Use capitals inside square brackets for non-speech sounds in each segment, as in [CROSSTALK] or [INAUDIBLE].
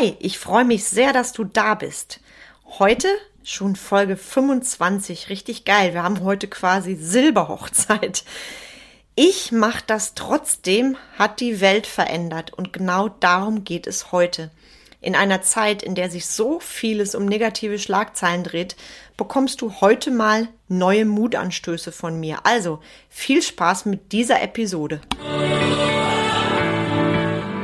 Hi, ich freue mich sehr, dass du da bist. Heute schon Folge 25, richtig geil. Wir haben heute quasi Silberhochzeit. Ich mache das trotzdem, hat die Welt verändert und genau darum geht es heute. In einer Zeit, in der sich so vieles um negative Schlagzeilen dreht, bekommst du heute mal neue Mutanstöße von mir. Also viel Spaß mit dieser Episode.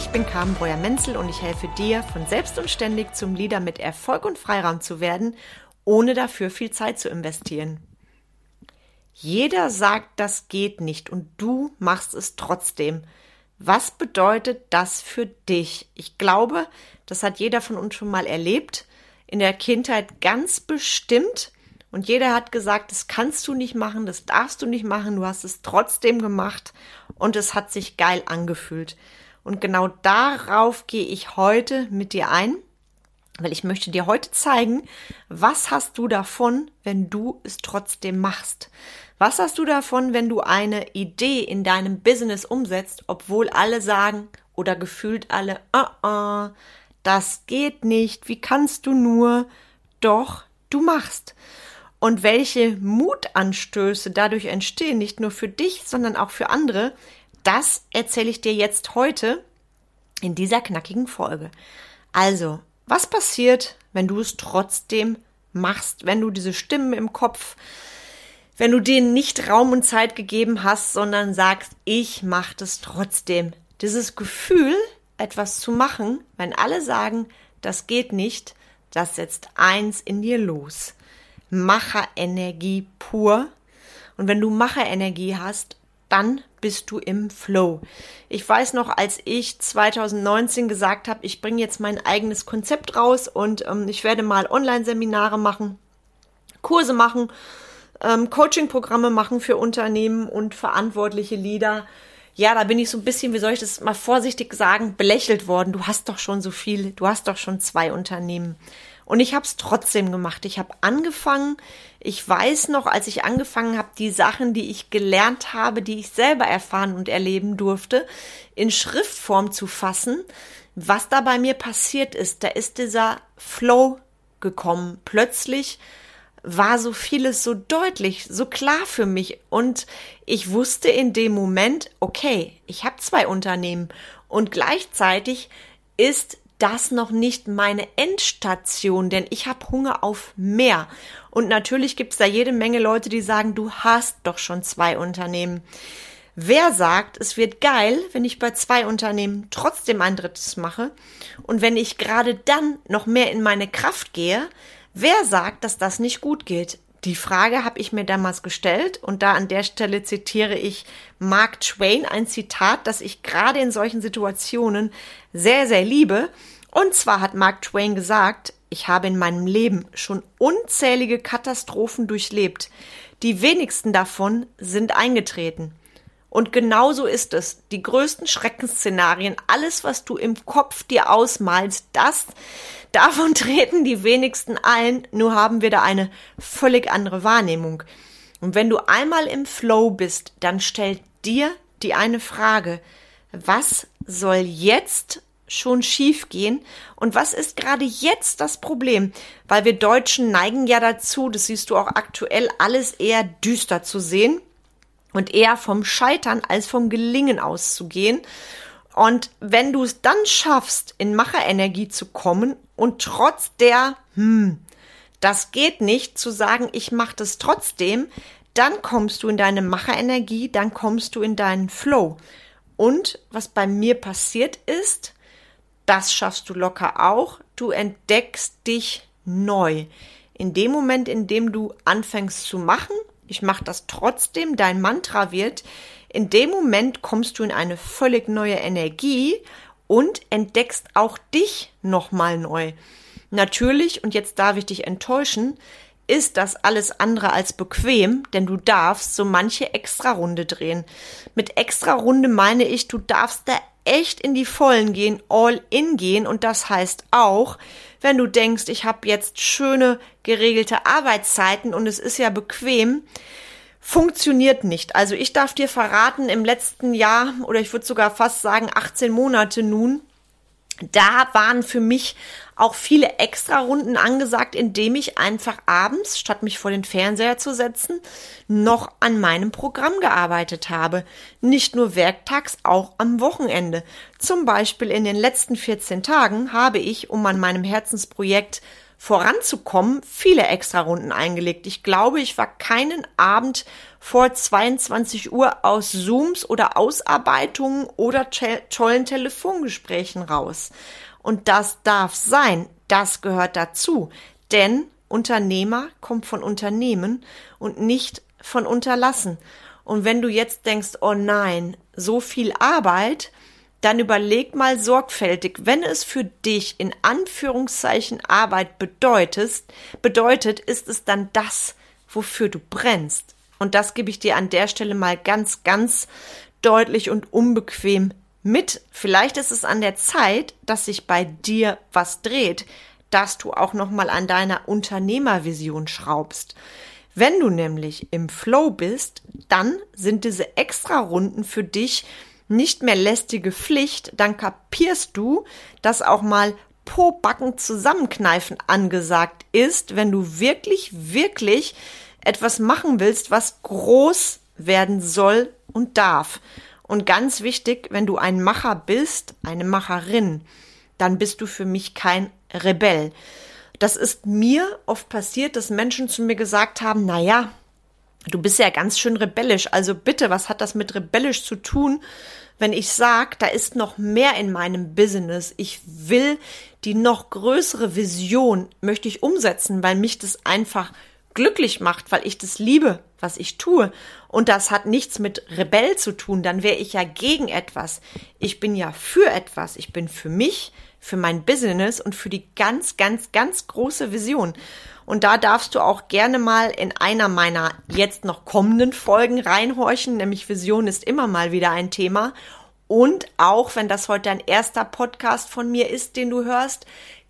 Ich bin Carmen Breuer-Menzel und ich helfe dir, von selbst und ständig zum Leader mit Erfolg und Freiraum zu werden, ohne dafür viel Zeit zu investieren. Jeder sagt, das geht nicht und du machst es trotzdem. Was bedeutet das für dich? Ich glaube, das hat jeder von uns schon mal erlebt, in der Kindheit ganz bestimmt. Und jeder hat gesagt, das kannst du nicht machen, das darfst du nicht machen, du hast es trotzdem gemacht und es hat sich geil angefühlt. Und genau darauf gehe ich heute mit dir ein, weil ich möchte dir heute zeigen, was hast du davon, wenn du es trotzdem machst? Was hast du davon, wenn du eine Idee in deinem Business umsetzt, obwohl alle sagen oder gefühlt alle, uh -uh, das geht nicht, wie kannst du nur? Doch, du machst. Und welche Mutanstöße dadurch entstehen, nicht nur für dich, sondern auch für andere, das erzähle ich dir jetzt heute in dieser knackigen Folge. Also, was passiert, wenn du es trotzdem machst, wenn du diese Stimmen im Kopf, wenn du denen nicht Raum und Zeit gegeben hast, sondern sagst, ich mache das trotzdem. Dieses Gefühl, etwas zu machen, wenn alle sagen, das geht nicht, das setzt eins in dir los. Macherenergie pur. Und wenn du Macherenergie hast, dann bist du im Flow. Ich weiß noch, als ich 2019 gesagt habe, ich bringe jetzt mein eigenes Konzept raus und ähm, ich werde mal Online-Seminare machen, Kurse machen, ähm, Coaching-Programme machen für Unternehmen und verantwortliche Leader. Ja, da bin ich so ein bisschen, wie soll ich das mal vorsichtig sagen, belächelt worden. Du hast doch schon so viel, du hast doch schon zwei Unternehmen. Und ich habe es trotzdem gemacht. Ich habe angefangen. Ich weiß noch, als ich angefangen habe, die Sachen, die ich gelernt habe, die ich selber erfahren und erleben durfte, in Schriftform zu fassen. Was da bei mir passiert ist, da ist dieser Flow gekommen. Plötzlich war so vieles so deutlich, so klar für mich. Und ich wusste in dem Moment, okay, ich habe zwei Unternehmen und gleichzeitig ist das noch nicht meine Endstation, denn ich habe Hunger auf mehr. Und natürlich gibt es da jede Menge Leute, die sagen, du hast doch schon zwei Unternehmen. Wer sagt, es wird geil, wenn ich bei zwei Unternehmen trotzdem ein drittes mache und wenn ich gerade dann noch mehr in meine Kraft gehe, wer sagt, dass das nicht gut geht? Die Frage habe ich mir damals gestellt und da an der Stelle zitiere ich Mark Twain, ein Zitat, das ich gerade in solchen Situationen sehr, sehr liebe. Und zwar hat Mark Twain gesagt, ich habe in meinem Leben schon unzählige Katastrophen durchlebt. Die wenigsten davon sind eingetreten. Und genauso ist es. Die größten Schreckensszenarien, alles, was du im Kopf dir ausmalst, das, davon [LAUGHS] treten die wenigsten ein, nur haben wir da eine völlig andere Wahrnehmung. Und wenn du einmal im Flow bist, dann stell dir die eine Frage, was soll jetzt schon schief gehen? Und was ist gerade jetzt das Problem? Weil wir Deutschen neigen ja dazu, das siehst du auch aktuell, alles eher düster zu sehen und eher vom Scheitern als vom Gelingen auszugehen. Und wenn du es dann schaffst, in Macherenergie zu kommen und trotz der, hm, das geht nicht, zu sagen, ich mache das trotzdem, dann kommst du in deine Macherenergie, dann kommst du in deinen Flow. Und was bei mir passiert ist, das schaffst du locker auch. Du entdeckst dich neu. In dem Moment, in dem du anfängst zu machen, ich mache das trotzdem, dein Mantra wird, in dem Moment kommst du in eine völlig neue Energie und entdeckst auch dich nochmal neu. Natürlich, und jetzt darf ich dich enttäuschen, ist das alles andere als bequem, denn du darfst so manche Extra-Runde drehen. Mit Extra-Runde meine ich, du darfst da echt in die Vollen gehen, all in gehen und das heißt auch, wenn du denkst, ich habe jetzt schöne geregelte Arbeitszeiten und es ist ja bequem, funktioniert nicht. Also ich darf dir verraten, im letzten Jahr oder ich würde sogar fast sagen 18 Monate nun, da waren für mich auch viele Extra-Runden angesagt, indem ich einfach abends, statt mich vor den Fernseher zu setzen, noch an meinem Programm gearbeitet habe. Nicht nur werktags, auch am Wochenende. Zum Beispiel in den letzten 14 Tagen habe ich, um an meinem Herzensprojekt voranzukommen, viele Extra-Runden eingelegt. Ich glaube, ich war keinen Abend vor 22 Uhr aus Zooms oder Ausarbeitungen oder tollen Telefongesprächen raus. Und das darf sein. Das gehört dazu. Denn Unternehmer kommt von Unternehmen und nicht von Unterlassen. Und wenn du jetzt denkst, oh nein, so viel Arbeit, dann überleg mal sorgfältig, wenn es für dich in Anführungszeichen Arbeit bedeutet, bedeutet, ist es dann das, wofür du brennst. Und das gebe ich dir an der Stelle mal ganz, ganz deutlich und unbequem mit. Vielleicht ist es an der Zeit, dass sich bei dir was dreht, dass du auch noch mal an deiner Unternehmervision schraubst. Wenn du nämlich im Flow bist, dann sind diese extra Runden für dich nicht mehr lästige Pflicht, dann kapierst du, dass auch mal Po-Backen zusammenkneifen angesagt ist, wenn du wirklich, wirklich etwas machen willst, was groß werden soll und darf. Und ganz wichtig, wenn du ein Macher bist, eine Macherin, dann bist du für mich kein Rebell. Das ist mir oft passiert, dass Menschen zu mir gesagt haben, na ja, du bist ja ganz schön rebellisch. Also bitte, was hat das mit rebellisch zu tun, wenn ich sage, da ist noch mehr in meinem Business. Ich will die noch größere Vision möchte ich umsetzen, weil mich das einfach glücklich macht, weil ich das liebe, was ich tue. Und das hat nichts mit Rebell zu tun, dann wäre ich ja gegen etwas. Ich bin ja für etwas. Ich bin für mich, für mein Business und für die ganz, ganz, ganz große Vision. Und da darfst du auch gerne mal in einer meiner jetzt noch kommenden Folgen reinhorchen, nämlich Vision ist immer mal wieder ein Thema. Und auch wenn das heute ein erster Podcast von mir ist, den du hörst,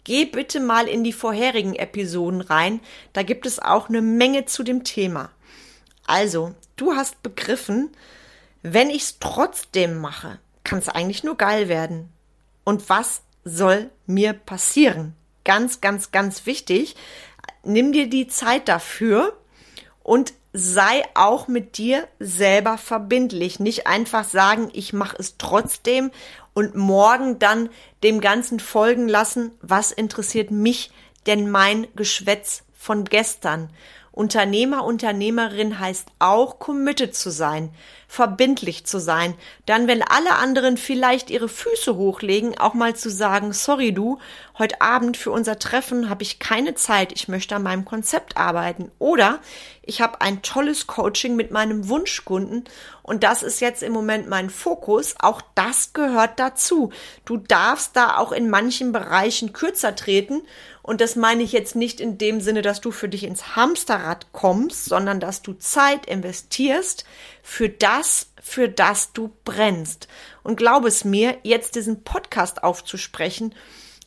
Geh bitte mal in die vorherigen Episoden rein, da gibt es auch eine Menge zu dem Thema. Also, du hast begriffen, wenn ich es trotzdem mache, kann es eigentlich nur geil werden. Und was soll mir passieren? Ganz, ganz, ganz wichtig. Nimm dir die Zeit dafür und sei auch mit dir selber verbindlich. Nicht einfach sagen, ich mache es trotzdem und morgen dann dem Ganzen folgen lassen, was interessiert mich denn mein Geschwätz von gestern? Unternehmer, Unternehmerin heißt auch committed zu sein, verbindlich zu sein. Dann, wenn alle anderen vielleicht ihre Füße hochlegen, auch mal zu sagen, sorry du, heute Abend für unser Treffen habe ich keine Zeit, ich möchte an meinem Konzept arbeiten. Oder ich habe ein tolles Coaching mit meinem Wunschkunden und das ist jetzt im Moment mein Fokus. Auch das gehört dazu. Du darfst da auch in manchen Bereichen kürzer treten und das meine ich jetzt nicht in dem Sinne, dass du für dich ins Hamsterrad kommst, sondern dass du Zeit investierst für das, für das du brennst. Und glaub es mir, jetzt diesen Podcast aufzusprechen,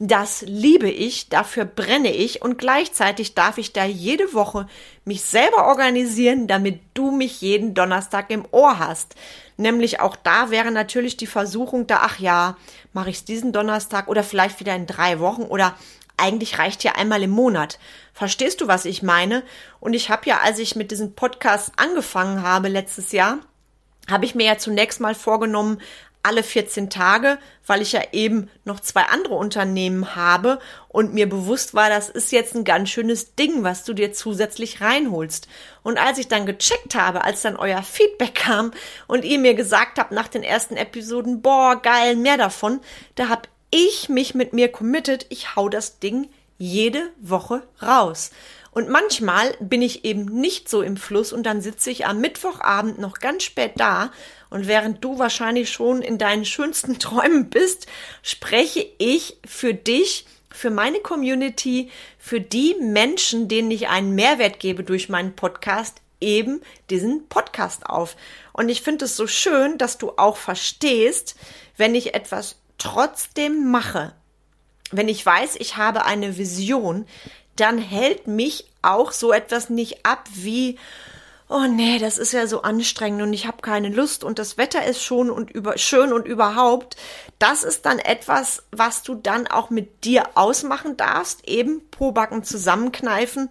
das liebe ich, dafür brenne ich und gleichzeitig darf ich da jede Woche mich selber organisieren, damit du mich jeden Donnerstag im Ohr hast. Nämlich auch da wäre natürlich die Versuchung da, ach ja, mache ich es diesen Donnerstag oder vielleicht wieder in drei Wochen oder eigentlich reicht ja einmal im Monat. Verstehst du, was ich meine? Und ich habe ja, als ich mit diesem Podcast angefangen habe letztes Jahr, habe ich mir ja zunächst mal vorgenommen, alle 14 Tage, weil ich ja eben noch zwei andere Unternehmen habe und mir bewusst war, das ist jetzt ein ganz schönes Ding, was du dir zusätzlich reinholst. Und als ich dann gecheckt habe, als dann euer Feedback kam und ihr mir gesagt habt nach den ersten Episoden, boah, geil, mehr davon, da hab ich mich mit mir committed, ich hau das Ding jede Woche raus. Und manchmal bin ich eben nicht so im Fluss und dann sitze ich am Mittwochabend noch ganz spät da und während du wahrscheinlich schon in deinen schönsten Träumen bist, spreche ich für dich für meine Community, für die Menschen, denen ich einen Mehrwert gebe durch meinen Podcast, eben diesen Podcast auf. Und ich finde es so schön, dass du auch verstehst, wenn ich etwas trotzdem mache, wenn ich weiß, ich habe eine Vision, dann hält mich auch so etwas nicht ab wie, oh nee, das ist ja so anstrengend und ich habe keine Lust und das Wetter ist schon und über, schön und überhaupt. Das ist dann etwas, was du dann auch mit dir ausmachen darfst, eben Pobacken zusammenkneifen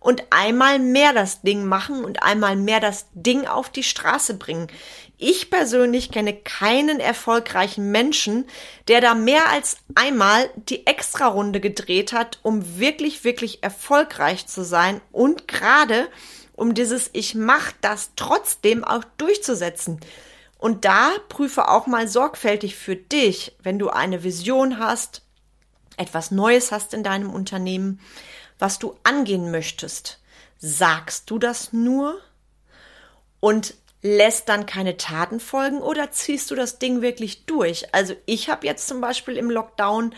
und einmal mehr das Ding machen und einmal mehr das Ding auf die Straße bringen. Ich persönlich kenne keinen erfolgreichen Menschen, der da mehr als einmal die Extrarunde gedreht hat, um wirklich, wirklich erfolgreich zu sein und gerade um dieses Ich mach das trotzdem auch durchzusetzen. Und da prüfe auch mal sorgfältig für dich, wenn du eine Vision hast, etwas Neues hast in deinem Unternehmen, was du angehen möchtest, sagst du das nur und lässt dann keine Taten folgen oder ziehst du das Ding wirklich durch? Also ich habe jetzt zum Beispiel im Lockdown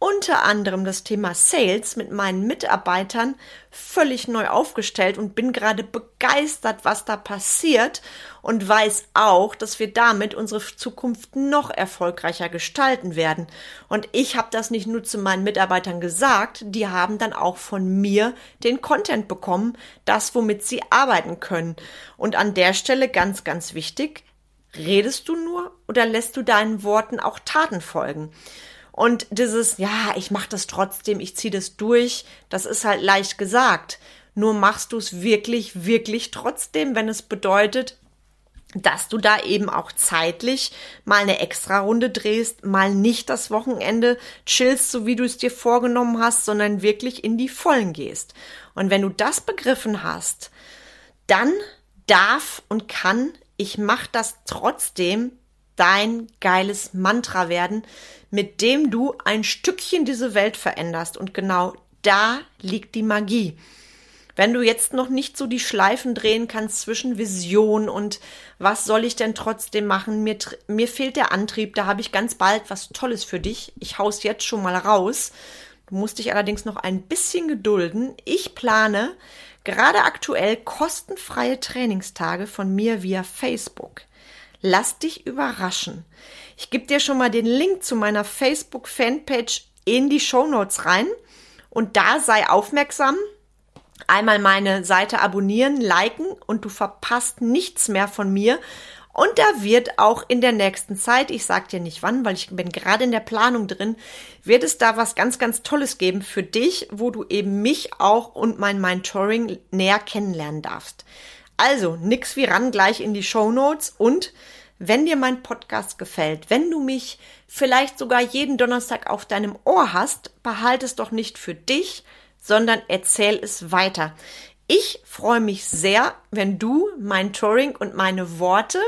unter anderem das Thema Sales mit meinen Mitarbeitern völlig neu aufgestellt und bin gerade begeistert, was da passiert und weiß auch, dass wir damit unsere Zukunft noch erfolgreicher gestalten werden. Und ich habe das nicht nur zu meinen Mitarbeitern gesagt, die haben dann auch von mir den Content bekommen, das, womit sie arbeiten können. Und an der Stelle ganz, ganz wichtig, redest du nur oder lässt du deinen Worten auch Taten folgen? Und dieses, ja, ich mache das trotzdem, ich ziehe das durch, das ist halt leicht gesagt. Nur machst du es wirklich, wirklich trotzdem, wenn es bedeutet, dass du da eben auch zeitlich mal eine extra Runde drehst, mal nicht das Wochenende chillst, so wie du es dir vorgenommen hast, sondern wirklich in die Vollen gehst. Und wenn du das begriffen hast, dann darf und kann ich mach das trotzdem dein geiles Mantra werden, mit dem du ein Stückchen diese Welt veränderst. Und genau da liegt die Magie. Wenn du jetzt noch nicht so die Schleifen drehen kannst zwischen Vision und was soll ich denn trotzdem machen, mir, mir fehlt der Antrieb, da habe ich ganz bald was Tolles für dich. Ich haus jetzt schon mal raus. Du musst dich allerdings noch ein bisschen gedulden. Ich plane gerade aktuell kostenfreie Trainingstage von mir via Facebook. Lass dich überraschen. Ich gebe dir schon mal den Link zu meiner Facebook-Fanpage in die Show Notes rein und da sei aufmerksam. Einmal meine Seite abonnieren, liken und du verpasst nichts mehr von mir. Und da wird auch in der nächsten Zeit, ich sag dir nicht wann, weil ich bin gerade in der Planung drin, wird es da was ganz, ganz Tolles geben für dich, wo du eben mich auch und mein Mentoring näher kennenlernen darfst. Also, nix wie ran gleich in die Show Notes und wenn dir mein Podcast gefällt, wenn du mich vielleicht sogar jeden Donnerstag auf deinem Ohr hast, behalte es doch nicht für dich, sondern erzähl es weiter. Ich freue mich sehr, wenn du mein Touring und meine Worte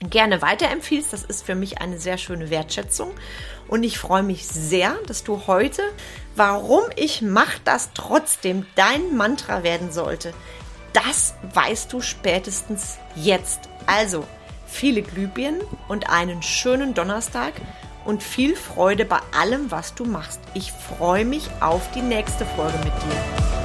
gerne weiterempfiehlst. Das ist für mich eine sehr schöne Wertschätzung. Und ich freue mich sehr, dass du heute, warum ich mach das trotzdem dein Mantra werden sollte, das weißt du spätestens jetzt. Also, viele Glühbirnen und einen schönen Donnerstag und viel Freude bei allem, was du machst. Ich freue mich auf die nächste Folge mit dir.